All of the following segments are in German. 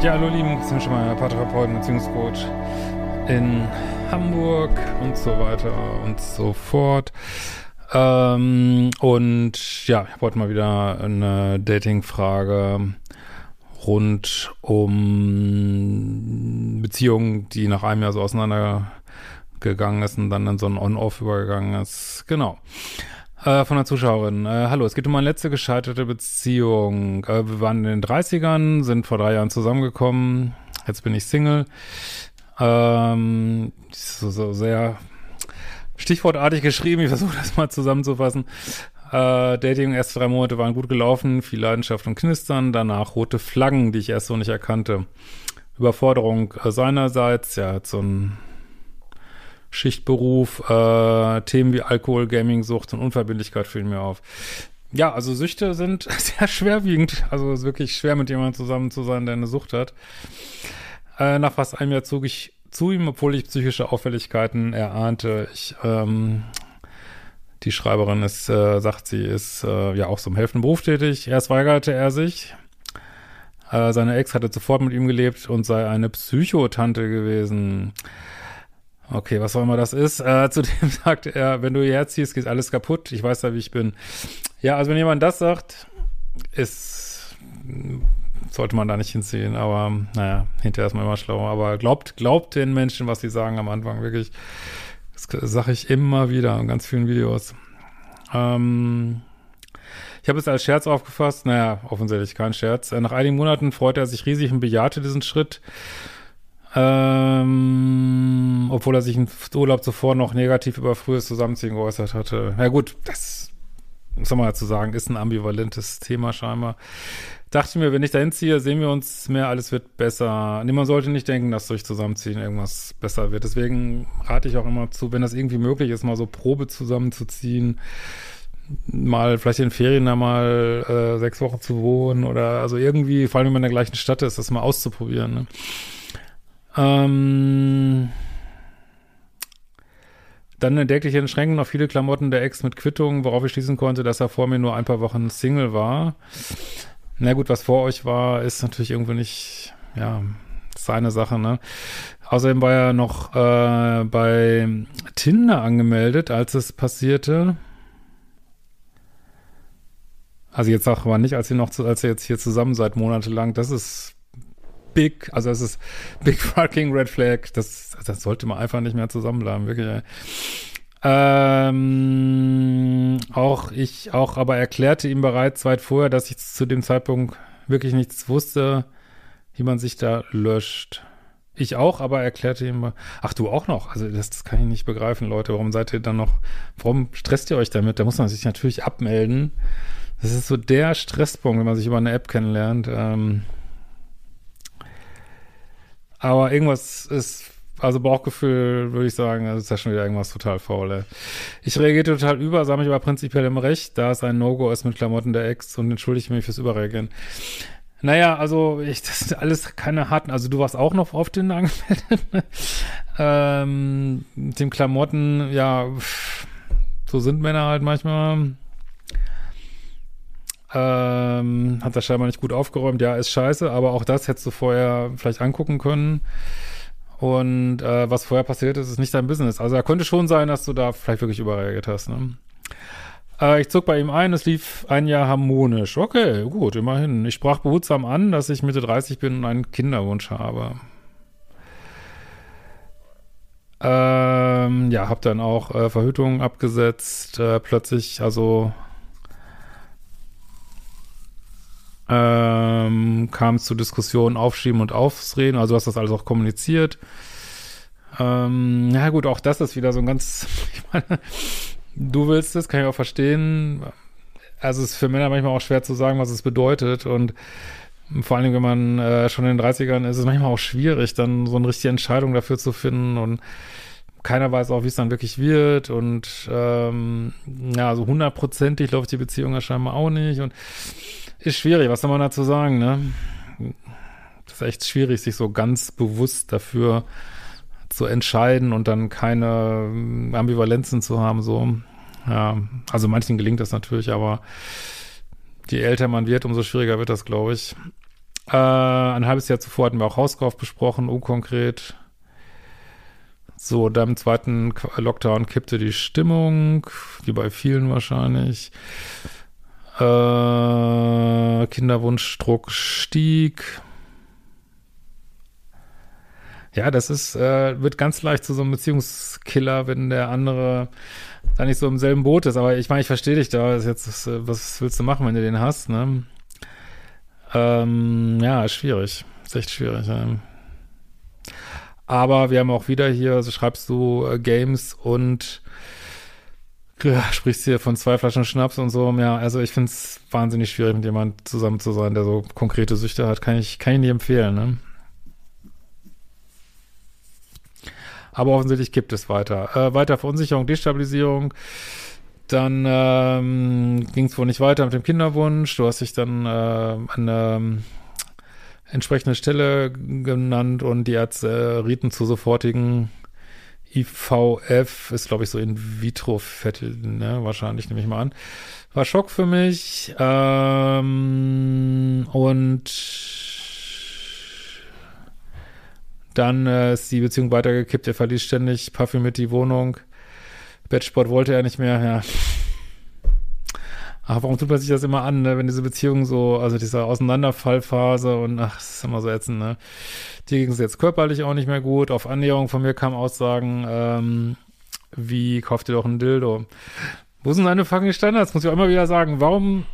Ja, hallo lieben, Christian Schemeier, Paartherapeut, Beziehungscoach in Hamburg und so weiter und so fort. Ähm, und ja, ich wollte mal wieder eine Dating-Frage rund um Beziehungen, die nach einem Jahr so auseinandergegangen ist und dann in so ein On-Off übergegangen ist. Genau. Äh, von der Zuschauerin. Äh, hallo, es geht um meine letzte gescheiterte Beziehung. Äh, wir waren in den 30ern, sind vor drei Jahren zusammengekommen. Jetzt bin ich Single. Ähm, so, so sehr stichwortartig geschrieben. Ich versuche das mal zusammenzufassen. Äh, Dating erste drei Monate waren gut gelaufen, viel Leidenschaft und Knistern. Danach rote Flaggen, die ich erst so nicht erkannte. Überforderung äh, seinerseits. Ja, hat so ein Schichtberuf, äh, Themen wie Alkohol, Gaming, Sucht und Unverbindlichkeit fielen mir auf. Ja, also Süchte sind sehr schwerwiegend. Also es ist wirklich schwer, mit jemandem zusammen zu sein, der eine Sucht hat. Äh, nach fast einem Jahr zog ich zu ihm, obwohl ich psychische Auffälligkeiten erahnte. Ich, ähm, die Schreiberin ist, äh, sagt, sie ist äh, ja auch zum helfenden Beruf tätig. Erst weigerte er sich. Äh, seine Ex hatte sofort mit ihm gelebt und sei eine Psychotante gewesen. Okay, was auch immer das ist. Äh, zudem sagt er, wenn du hierher ziehst, geht alles kaputt. Ich weiß ja, wie ich bin. Ja, also wenn jemand das sagt, ist, sollte man da nicht hinziehen. Aber naja, hinterher ist man immer schlauer. Aber glaubt, glaubt den Menschen, was sie sagen am Anfang, wirklich. Das sage ich immer wieder in ganz vielen Videos. Ähm, ich habe es als Scherz aufgefasst. Naja, offensichtlich kein Scherz. Nach einigen Monaten freute er sich riesig und bejahte diesen Schritt. Ähm, obwohl er sich im Urlaub zuvor noch negativ über frühes Zusammenziehen geäußert hatte. Ja gut, das muss man dazu sagen, ist ein ambivalentes Thema scheinbar. Dachte mir, wenn ich dahin ziehe, sehen wir uns mehr, alles wird besser. Nee, man sollte nicht denken, dass durch Zusammenziehen irgendwas besser wird. Deswegen rate ich auch immer zu, wenn das irgendwie möglich ist, mal so Probe zusammenzuziehen, mal vielleicht in Ferien da mal äh, sechs Wochen zu wohnen oder also irgendwie, vor allem wenn man in der gleichen Stadt ist, das mal auszuprobieren. Ne? Ähm, dann entdeckte ich in Schränken noch viele Klamotten der Ex mit Quittungen, worauf ich schließen konnte, dass er vor mir nur ein paar Wochen Single war. Na gut, was vor euch war, ist natürlich irgendwie nicht, ja, seine Sache, ne? Außerdem war er noch äh, bei Tinder angemeldet, als es passierte. Also jetzt auch mal nicht, als ihr noch, als ihr jetzt hier zusammen seid, monatelang. Das ist big, also es ist big fucking red flag. Das, das sollte man einfach nicht mehr zusammenbleiben, wirklich. Ähm, auch ich, auch aber erklärte ihm bereits weit vorher, dass ich zu dem Zeitpunkt wirklich nichts wusste, wie man sich da löscht. Ich auch, aber erklärte ihm, ach du auch noch, also das, das kann ich nicht begreifen, Leute, warum seid ihr dann noch, warum stresst ihr euch damit? Da muss man sich natürlich abmelden. Das ist so der Stresspunkt, wenn man sich über eine App kennenlernt. Ähm, aber irgendwas ist, also Bauchgefühl würde ich sagen, das ist ja schon wieder irgendwas total faul. Ey. Ich reagiere total über, sage mich aber prinzipiell im Recht, da es ein No-Go ist mit Klamotten der Ex und entschuldige mich fürs Überreagieren. Naja, also ich, das sind alles keine harten, also du warst auch noch auf den angemeldet. Ähm, mit dem Klamotten, ja, so sind Männer halt manchmal. Ähm, hat das scheinbar nicht gut aufgeräumt. Ja, ist scheiße, aber auch das hättest du vorher vielleicht angucken können. Und äh, was vorher passiert ist, ist nicht dein Business. Also da könnte schon sein, dass du da vielleicht wirklich überreagiert hast. Ne? Äh, ich zog bei ihm ein, es lief ein Jahr harmonisch. Okay, gut, immerhin. Ich sprach behutsam an, dass ich Mitte 30 bin und einen Kinderwunsch habe. Ähm, ja, hab dann auch äh, Verhütung abgesetzt. Äh, plötzlich, also ähm, kam es zu Diskussionen, Aufschieben und Aufreden. Also du hast das alles auch kommuniziert. Ähm, ja gut, auch das ist wieder so ein ganz, ich meine, du willst es, kann ich auch verstehen. Also es ist für Männer manchmal auch schwer zu sagen, was es bedeutet und vor allem, wenn man äh, schon in den 30ern ist, ist es manchmal auch schwierig, dann so eine richtige Entscheidung dafür zu finden und keiner weiß auch, wie es dann wirklich wird und ähm, ja, so hundertprozentig läuft die Beziehung ja scheinbar auch nicht und ist schwierig, was soll man dazu sagen, ne? Das ist echt schwierig, sich so ganz bewusst dafür zu entscheiden und dann keine Ambivalenzen zu haben, so. Ja, also manchen gelingt das natürlich, aber je älter man wird, umso schwieriger wird das, glaube ich. Äh, ein halbes Jahr zuvor hatten wir auch Hauskauf besprochen, unkonkret. So, dann im zweiten Lockdown kippte die Stimmung, wie bei vielen wahrscheinlich. Äh, Kinderwunschdruck stieg. Ja, das ist, äh, wird ganz leicht zu so einem Beziehungskiller, wenn der andere da nicht so im selben Boot ist. Aber ich meine, ich verstehe dich da. Jetzt, was willst du machen, wenn du den hast, ne? Ähm, ja, schwierig. Ist echt schwierig, ja. Aber wir haben auch wieder hier, also schreibst du äh, Games und sprichst hier von zwei Flaschen Schnaps und so. Ja, also ich finde es wahnsinnig schwierig, mit jemandem zusammen zu sein, der so konkrete Süchte hat. Kann ich, kann ich nicht empfehlen, ne? Aber offensichtlich gibt es weiter. Äh, weiter Verunsicherung, Destabilisierung. Dann ähm, ging es wohl nicht weiter mit dem Kinderwunsch. Du hast dich dann äh, an eine entsprechende Stelle genannt und die Ärzte äh, rieten zu sofortigen IVF, ist glaube ich so in vitro Fettel, ne? wahrscheinlich nehme ich mal an. War Schock für mich ähm, und dann äh, ist die Beziehung weitergekippt, er verließ ständig parfümiert die Wohnung. Bettsport wollte er nicht mehr, ja. Ach, warum tut man sich das immer an, ne? wenn diese Beziehung so, also diese Auseinanderfallphase und ach, das ist immer so ätzend, ne? Dir ging es jetzt körperlich auch nicht mehr gut. Auf Annäherung von mir kamen Aussagen, ähm, wie, kauft ihr doch ein Dildo. Wo sind deine fucking Standards? Muss ich auch immer wieder sagen. Warum,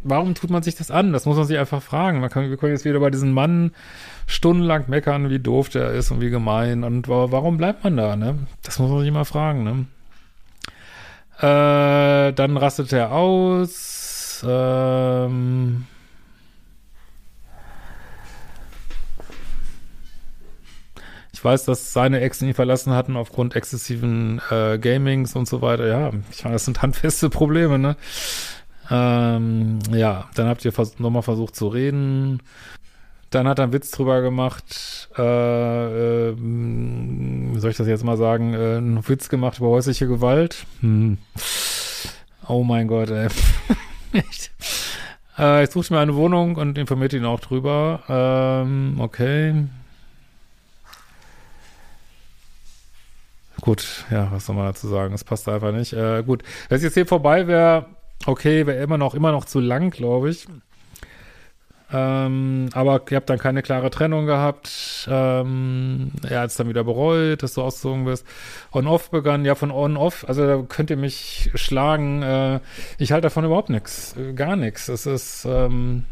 warum tut man sich das an? Das muss man sich einfach fragen. Man kann, wir können jetzt wieder bei diesem Mann stundenlang meckern, wie doof der ist und wie gemein. Und warum bleibt man da, ne? Das muss man sich immer fragen, ne? Äh, dann rastet er aus. Ähm, ich weiß, dass seine Ex ihn verlassen hatten aufgrund exzessiven äh, Gamings und so weiter. Ja, ich meine, das sind handfeste Probleme, ne? Ähm, ja, dann habt ihr vers nochmal versucht zu reden. Dann hat er einen Witz drüber gemacht, äh, äh, wie soll ich das jetzt mal sagen, äh, einen Witz gemacht über häusliche Gewalt. Hm. Oh mein Gott, ey. Echt. Äh, ich suche mir eine Wohnung und informiert ihn auch drüber. Ähm, okay. Gut, ja, was soll man dazu sagen? Es passt einfach nicht. Äh, gut, wenn es jetzt hier vorbei wäre, okay, wäre immer noch, immer noch zu lang, glaube ich. Ähm, aber ihr habt dann keine klare Trennung gehabt. Ähm, er hat es dann wieder bereut, dass du ausgezogen bist. On-Off begann, ja, von On-Off, also da könnt ihr mich schlagen. Äh, ich halte davon überhaupt nichts, äh, gar nichts. Es ist, ähm,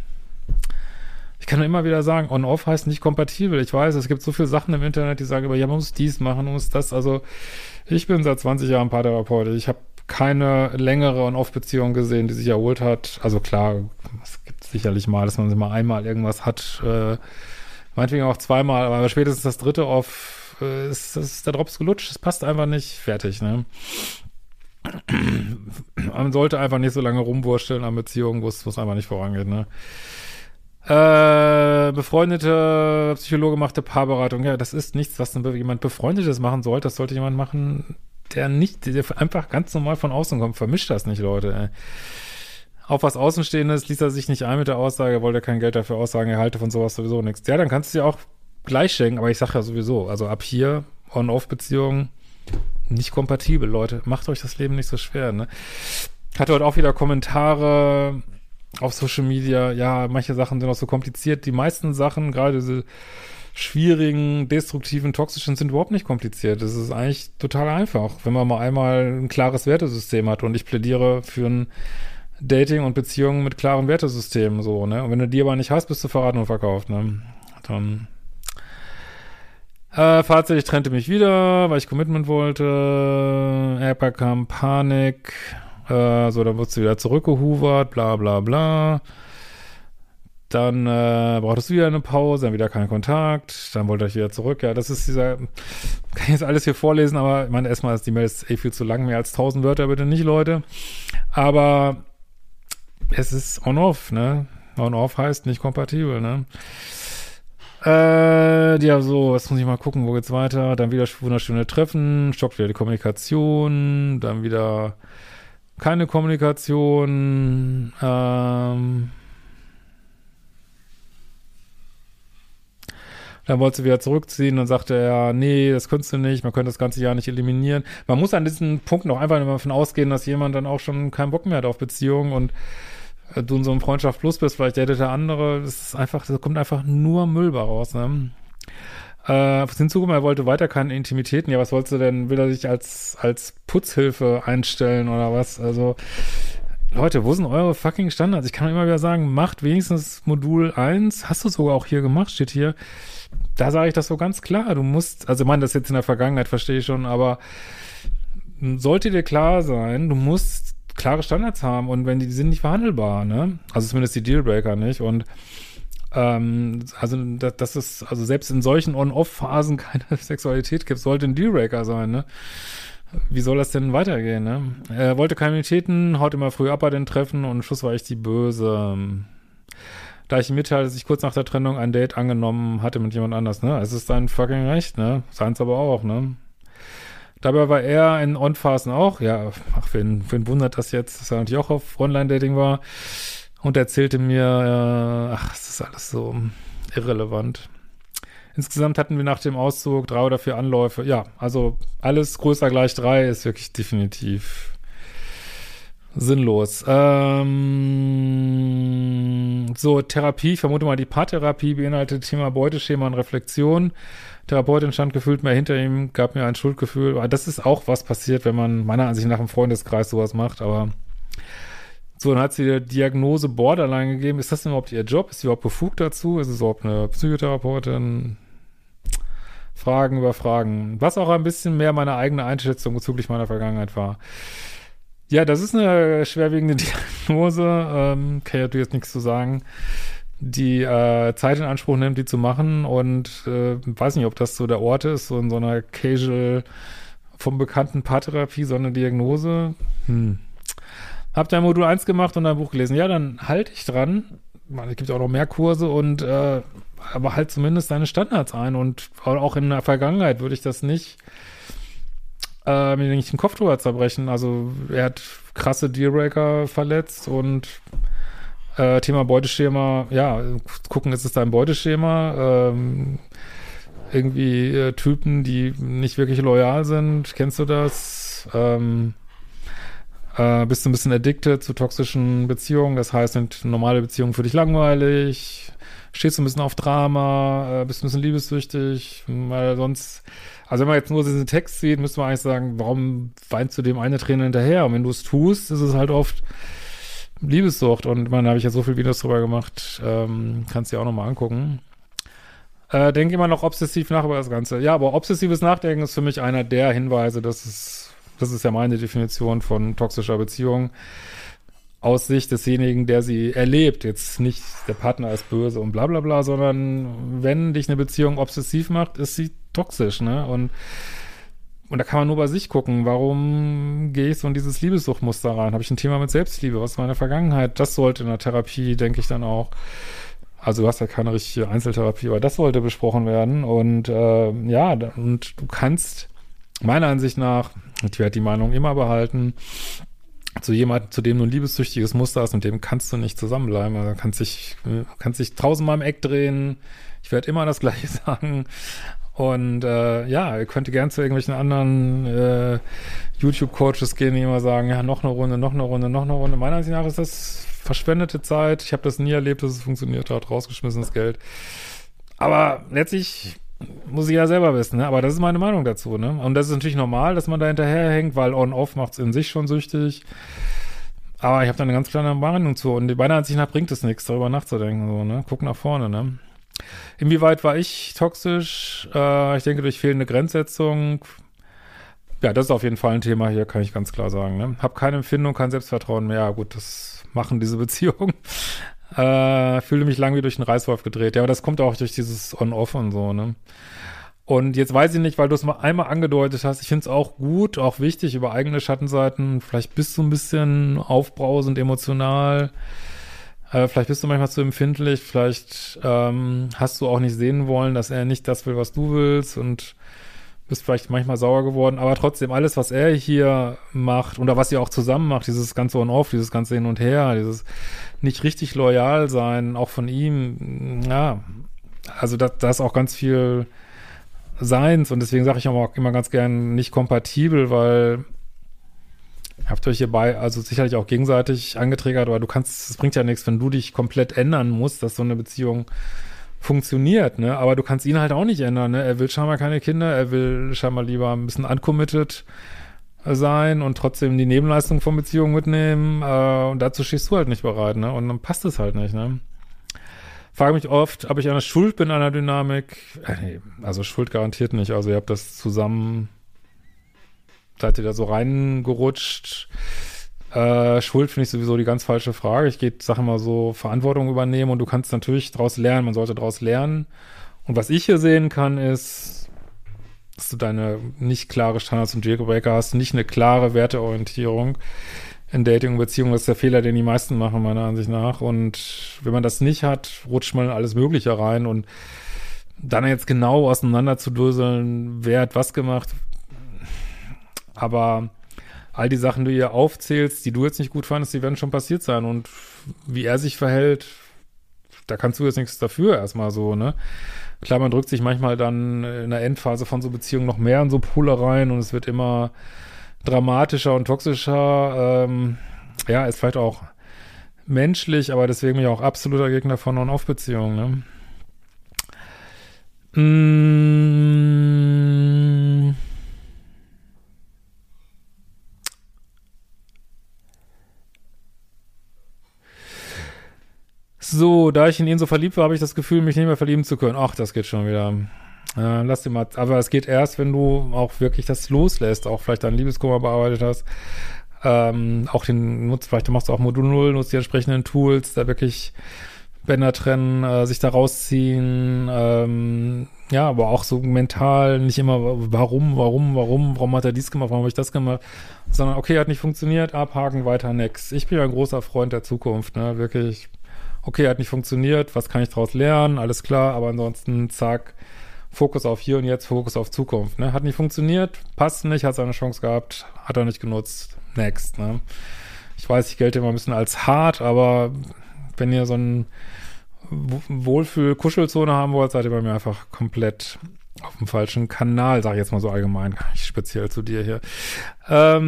ich kann nur immer wieder sagen, On-Off heißt nicht kompatibel. Ich weiß, es gibt so viele Sachen im Internet, die sagen, aber ja, man muss dies machen, man muss das. Also ich bin seit 20 Jahren Paartherapeut. Ich habe keine längere On-Off-Beziehung gesehen, die sich erholt hat. Also klar, es gibt sicherlich mal, dass man mal einmal irgendwas hat, äh, meinetwegen auch zweimal, aber spätestens das dritte Off äh, ist, ist der Drops gelutscht, es passt einfach nicht, fertig, ne? Man sollte einfach nicht so lange rumwursteln an Beziehungen, wo es einfach nicht vorangeht, ne? Äh, befreundete Psychologe machte Paarberatung. Ja, das ist nichts, was jemand Befreundetes machen sollte. Das sollte jemand machen, der nicht, der einfach ganz normal von außen kommt. Vermischt das nicht, Leute. Ey. Auf was Außenstehendes ließ er sich nicht ein mit der Aussage, er wollte kein Geld dafür aussagen, er halte von sowas sowieso nichts. Ja, dann kannst du dir auch gleich schenken, aber ich sag ja sowieso, also ab hier On-Off-Beziehungen nicht kompatibel, Leute. Macht euch das Leben nicht so schwer, ne? Hatte heute auch wieder Kommentare auf Social Media, ja, manche Sachen sind auch so kompliziert. Die meisten Sachen, gerade diese schwierigen, destruktiven, toxischen sind überhaupt nicht kompliziert. Es ist eigentlich total einfach, wenn man mal einmal ein klares Wertesystem hat. Und ich plädiere für ein Dating und Beziehungen mit klaren Wertesystemen, so, ne? Und wenn du die aber nicht hast, bist du verraten und verkauft, ne? Dann. Äh, Fazit, ich trennte mich wieder, weil ich Commitment wollte. Er bekam Panik. Äh, so, dann wurdest du wieder zurückgehuvert, bla bla bla. Dann äh, brauchtest du wieder eine Pause, dann wieder keinen Kontakt, dann wollte ich wieder zurück. Ja, das ist dieser, kann ich jetzt alles hier vorlesen, aber ich meine, erstmal ist die Mail ist eh viel zu lang, mehr als 1000 Wörter bitte nicht, Leute. Aber es ist on-off, ne? On-off heißt nicht kompatibel, ne? Äh, ja, so, jetzt muss ich mal gucken, wo geht's weiter? Dann wieder wunderschöne Treffen, stockt wieder die Kommunikation, dann wieder keine Kommunikation, ähm, Dann wollte sie wieder zurückziehen und sagte er, nee, das könntest du nicht, man könnte das ganze Jahr nicht eliminieren. Man muss an diesem Punkt noch einfach davon ausgehen, dass jemand dann auch schon keinen Bock mehr hat auf Beziehungen und du in so einem Freundschaft plus bist, vielleicht datet der andere, das ist einfach, da kommt einfach nur Müll bei raus, ne? Äh, hinzugekommen, er wollte weiter keine Intimitäten. Ja, was wolltest du denn? Will er sich als, als Putzhilfe einstellen oder was? Also, Leute, wo sind eure fucking Standards? Ich kann immer wieder sagen, macht wenigstens Modul 1. Hast du sogar auch hier gemacht, steht hier da sage ich das so ganz klar. Du musst, also ich meine, das jetzt in der Vergangenheit verstehe ich schon, aber sollte dir klar sein, du musst klare Standards haben und wenn die, die sind nicht verhandelbar, ne? Also zumindest die Dealbreaker nicht und ähm, also das, das ist, also selbst in solchen On-Off-Phasen keine Sexualität gibt, sollte ein Dealbreaker sein, ne? Wie soll das denn weitergehen, ne? Er wollte keine Immunitäten, haut immer früh ab bei den Treffen und Schluss war ich die Böse da ich ihm mitteile, dass ich kurz nach der Trennung ein Date angenommen hatte mit jemand anders, ne? Es ist sein fucking Recht, ne? Seins aber auch, ne? Dabei war er in On-Phasen auch, ja, ach, wen, wen wundert das jetzt, dass er natürlich auch auf Online-Dating war und erzählte mir, äh, ach, es ist alles so irrelevant. Insgesamt hatten wir nach dem Auszug drei oder vier Anläufe. Ja, also alles größer gleich drei ist wirklich definitiv sinnlos. Ähm, so, Therapie, ich vermute mal, die Paartherapie beinhaltet Thema Beuteschema und Reflexion. Therapeutin stand gefühlt mehr hinter ihm, gab mir ein Schuldgefühl. Aber das ist auch was passiert, wenn man meiner Ansicht nach im Freundeskreis sowas macht, aber so, dann hat sie die Diagnose Borderline gegeben. Ist das denn überhaupt ihr Job? Ist sie überhaupt befugt dazu? Ist es überhaupt eine Psychotherapeutin? Fragen über Fragen. Was auch ein bisschen mehr meine eigene Einschätzung bezüglich meiner Vergangenheit war. Ja, das ist eine schwerwiegende Diagnose. Ähm, kann ich jetzt nichts zu sagen. Die äh, Zeit in Anspruch nimmt, die zu machen und äh, weiß nicht, ob das so der Ort ist, so in so einer Casual vom bekannten Paartherapie, so eine Diagnose. Hm. Hab da Modul 1 gemacht und ein Buch gelesen. Ja, dann halte ich dran. Es gibt auch noch mehr Kurse und äh, aber halt zumindest deine Standards ein und auch in der Vergangenheit würde ich das nicht äh, mir nicht den Kopf drüber zerbrechen. Also er hat krasse Dealbreaker verletzt und äh, Thema Beuteschema, ja, gucken, ist es dein Beuteschema? Ähm, irgendwie äh, Typen, die nicht wirklich loyal sind, kennst du das? Ähm, äh, bist du ein bisschen addicted zu toxischen Beziehungen, das heißt, sind normale Beziehungen für dich langweilig? Stehst du ein bisschen auf Drama? Äh, bist du ein bisschen liebessüchtig? Weil sonst also wenn man jetzt nur diesen Text sieht, müsste man eigentlich sagen, warum weinst du dem eine Träne hinterher? Und wenn du es tust, ist es halt oft Liebessucht. Und man habe ich ja so viel Videos drüber gemacht, ähm, kannst du dir auch nochmal angucken. Äh, denke immer noch obsessiv nach über das Ganze. Ja, aber obsessives Nachdenken ist für mich einer der Hinweise, dass es, das ist ja meine Definition von toxischer Beziehung aus Sicht desjenigen, der sie erlebt. Jetzt nicht der Partner ist böse und bla bla bla, sondern wenn dich eine Beziehung obsessiv macht, ist sie toxisch, ne? Und, und da kann man nur bei sich gucken, warum gehe ich so in dieses Liebessuchtmuster rein? Habe ich ein Thema mit Selbstliebe? Was ist meine Vergangenheit? Das sollte in der Therapie, denke ich, dann auch also du hast ja keine richtige Einzeltherapie, aber das sollte besprochen werden. Und äh, ja, und du kannst meiner Ansicht nach, ich werde die Meinung immer behalten, zu jemandem, zu dem du ein liebessüchtiges Muster hast, mit dem kannst du nicht zusammenbleiben. Also kannst dich, kannst dich tausendmal im Eck drehen. Ich werde immer das Gleiche sagen. Und äh, ja, ihr könnt gern zu irgendwelchen anderen äh, YouTube-Coaches gehen, die immer sagen, ja, noch eine Runde, noch eine Runde, noch eine Runde. Meiner Ansicht nach ist das verschwendete Zeit. Ich habe das nie erlebt, dass es funktioniert hat, rausgeschmissenes Geld. Aber letztlich muss ich ja selber wissen, ne? aber das ist meine Meinung dazu. Ne? Und das ist natürlich normal, dass man da hinterherhängt, weil On-Off macht es in sich schon süchtig. Aber ich habe da eine ganz kleine Meinung zu. Und meiner Ansicht nach bringt es nichts, darüber nachzudenken. So, ne? Guck nach vorne, ne? Inwieweit war ich toxisch? Äh, ich denke, durch fehlende Grenzsetzung. Ja, das ist auf jeden Fall ein Thema hier, kann ich ganz klar sagen. Ne? Hab keine Empfindung, kein Selbstvertrauen mehr. Ja, gut, das machen diese Beziehungen. Äh, fühle mich lang wie durch einen Reißwolf gedreht. Ja, aber das kommt auch durch dieses On-Off und so, ne? Und jetzt weiß ich nicht, weil du es mal einmal angedeutet hast, ich finde es auch gut, auch wichtig über eigene Schattenseiten. Vielleicht bist du ein bisschen aufbrausend, emotional. Äh, vielleicht bist du manchmal zu empfindlich. Vielleicht ähm, hast du auch nicht sehen wollen, dass er nicht das will, was du willst. Und bist vielleicht manchmal sauer geworden. Aber trotzdem, alles, was er hier macht oder was ihr auch zusammen macht, dieses ganze On-Off, dieses ganze Hin und Her, dieses nicht richtig loyal sein, auch von ihm, ja, also da, da ist auch ganz viel Seins und deswegen sage ich auch immer ganz gern nicht kompatibel, weil habt euch hierbei also sicherlich auch gegenseitig angetriggert, aber du kannst, es bringt ja nichts, wenn du dich komplett ändern musst, dass so eine Beziehung funktioniert, ne? Aber du kannst ihn halt auch nicht ändern, ne? Er will scheinbar keine Kinder, er will scheinbar lieber ein bisschen uncommitted sein und trotzdem die Nebenleistung von Beziehungen mitnehmen. Äh, und dazu stehst du halt nicht bereit, ne? Und dann passt es halt nicht, ne? frage mich oft, ob ich eine Schuld bin an der Dynamik. Äh, nee, also Schuld garantiert nicht. Also ihr habt das zusammen, seid ihr da so reingerutscht. Äh, Schuld finde ich sowieso die ganz falsche Frage. Ich gehe, sag mal so, Verantwortung übernehmen und du kannst natürlich daraus lernen. Man sollte daraus lernen. Und was ich hier sehen kann, ist, dass du deine nicht klare Standards und Dealbreaker hast, nicht eine klare Werteorientierung in Dating und Beziehungen. Das ist der Fehler, den die meisten machen, meiner Ansicht nach. Und wenn man das nicht hat, rutscht man in alles Mögliche rein und dann jetzt genau auseinander zu döseln, wer hat was gemacht. Aber all die Sachen, die du ihr aufzählst, die du jetzt nicht gut fandest, die werden schon passiert sein. Und wie er sich verhält, da kannst du jetzt nichts dafür erstmal so, ne? Klar, man drückt sich manchmal dann in der Endphase von so Beziehungen noch mehr in so Pole rein und es wird immer dramatischer und toxischer. Ähm, ja, ist vielleicht auch menschlich, aber deswegen bin ich auch absoluter Gegner von On-Off-Beziehungen. Ne? Mmh. Da ich in ihn so verliebt war, habe ich das Gefühl, mich nicht mehr verlieben zu können. Ach, das geht schon wieder. Äh, lass dir mal, aber es geht erst, wenn du auch wirklich das loslässt, auch vielleicht deinen Liebeskummer bearbeitet hast. Ähm, auch den nutzt, vielleicht machst du auch Modul 0, nutzt die entsprechenden Tools, da wirklich Bänder trennen, äh, sich da rausziehen, ähm, ja, aber auch so mental nicht immer, warum, warum, warum, warum hat er dies gemacht, warum habe ich das gemacht, sondern okay, hat nicht funktioniert, abhaken, weiter, next. Ich bin ein großer Freund der Zukunft, ne, wirklich, okay, hat nicht funktioniert, was kann ich daraus lernen, alles klar, aber ansonsten, zack, Fokus auf hier und jetzt, Fokus auf Zukunft. Ne? Hat nicht funktioniert, passt nicht, hat seine Chance gehabt, hat er nicht genutzt. Next. Ne? Ich weiß, ich gelte immer ein bisschen als hart, aber wenn ihr so ein Wohlfühl-Kuschelzone haben wollt, seid ihr bei mir einfach komplett auf dem falschen Kanal, sag ich jetzt mal so allgemein, speziell zu dir hier. Ähm,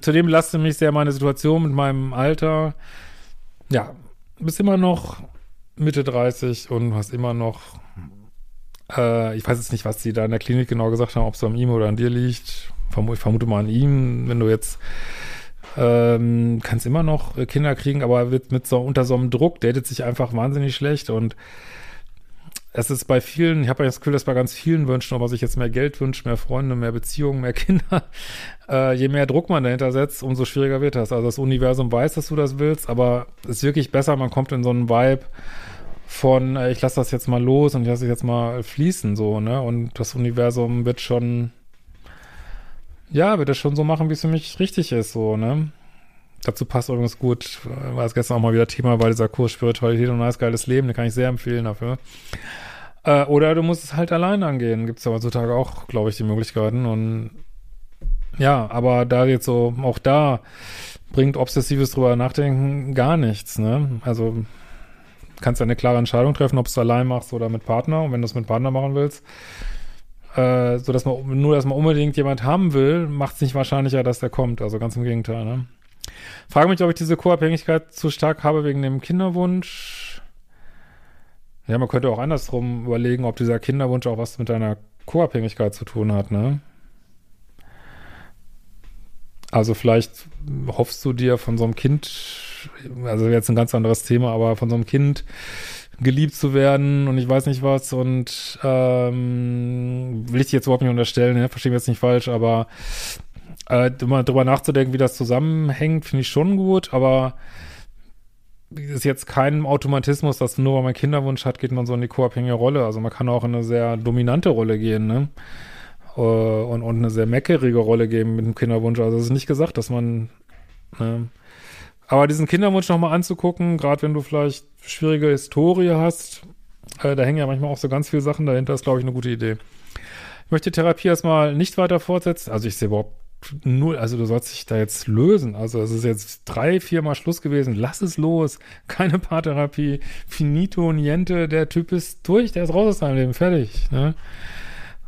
zudem lasste mich sehr meine Situation mit meinem Alter. Ja, bist immer noch Mitte 30 und hast immer noch äh, ich weiß jetzt nicht, was sie da in der Klinik genau gesagt haben, ob es an ihm oder an dir liegt. Verm ich vermute mal an ihm, wenn du jetzt ähm, kannst immer noch Kinder kriegen, aber wird mit so unter so einem Druck datet sich einfach wahnsinnig schlecht und es ist bei vielen, ich habe ja das Gefühl, dass bei ganz vielen Wünschen, ob man sich jetzt mehr Geld wünscht, mehr Freunde, mehr Beziehungen, mehr Kinder, äh, je mehr Druck man dahinter setzt, umso schwieriger wird das. Also das Universum weiß, dass du das willst, aber es ist wirklich besser, man kommt in so einen Vibe, von, äh, ich lasse das jetzt mal los und ich lasse es jetzt mal fließen, so, ne? Und das Universum wird schon, ja, wird es schon so machen, wie es für mich richtig ist, so, ne? Dazu passt übrigens gut, war es gestern auch mal wieder Thema bei dieser Kurs Spiritualität und nice geiles Leben, den kann ich sehr empfehlen dafür. Äh, oder du musst es halt allein angehen, gibt es heutzutage auch, glaube ich, die Möglichkeiten und ja, aber da jetzt so, auch da bringt obsessives drüber nachdenken gar nichts, ne? Also kannst eine klare Entscheidung treffen, ob du es allein machst oder mit Partner. Und wenn du es mit Partner machen willst, äh, so dass man nur, dass man unbedingt jemand haben will, macht es nicht wahrscheinlicher, dass der kommt. Also ganz im Gegenteil. Ne? Frage mich, ob ich diese Co-Abhängigkeit zu stark habe wegen dem Kinderwunsch. Ja, man könnte auch andersrum überlegen, ob dieser Kinderwunsch auch was mit deiner Co-Abhängigkeit zu tun hat, ne? Also vielleicht hoffst du dir von so einem Kind, also jetzt ein ganz anderes Thema, aber von so einem Kind geliebt zu werden und ich weiß nicht was und ähm, will ich dir jetzt überhaupt nicht unterstellen, ne? verstehe mich jetzt nicht falsch, aber äh, immer drüber nachzudenken, wie das zusammenhängt, finde ich schon gut, aber ist jetzt kein Automatismus, dass nur weil man Kinderwunsch hat, geht man so in die co-abhängige Rolle. Also man kann auch in eine sehr dominante Rolle gehen, ne? Äh, und, und eine sehr meckerige Rolle geben mit dem Kinderwunsch. Also es ist nicht gesagt, dass man, ne? Aber diesen Kinderwunsch nochmal anzugucken, gerade wenn du vielleicht schwierige Historie hast, äh, da hängen ja manchmal auch so ganz viele Sachen dahinter, ist, glaube ich, eine gute Idee. Ich möchte die Therapie erstmal nicht weiter fortsetzen. Also ich sehe überhaupt null, also du sollst dich da jetzt lösen. Also es ist jetzt drei, viermal Schluss gewesen. Lass es los. Keine Paartherapie. Finito, niente. Der Typ ist durch. Der ist raus aus deinem Leben. Fertig. Ne?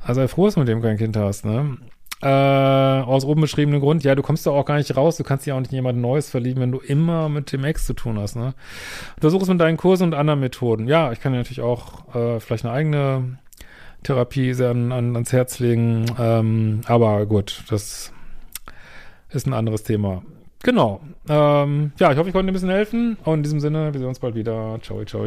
Also sei froh, dass du mit dem kein Kind hast. Ne? Äh, aus oben beschriebenen Grund, ja, du kommst da auch gar nicht raus, du kannst dich auch nicht in jemand Neues verlieben, wenn du immer mit dem Ex zu tun hast, ne? Versuch es mit deinen Kursen und anderen Methoden. Ja, ich kann dir natürlich auch äh, vielleicht eine eigene Therapie sehr an, an, ans Herz legen, ähm, aber gut, das ist ein anderes Thema. Genau. Ähm, ja, ich hoffe, ich konnte ein bisschen helfen. Und in diesem Sinne, wir sehen uns bald wieder. Ciao, ciao.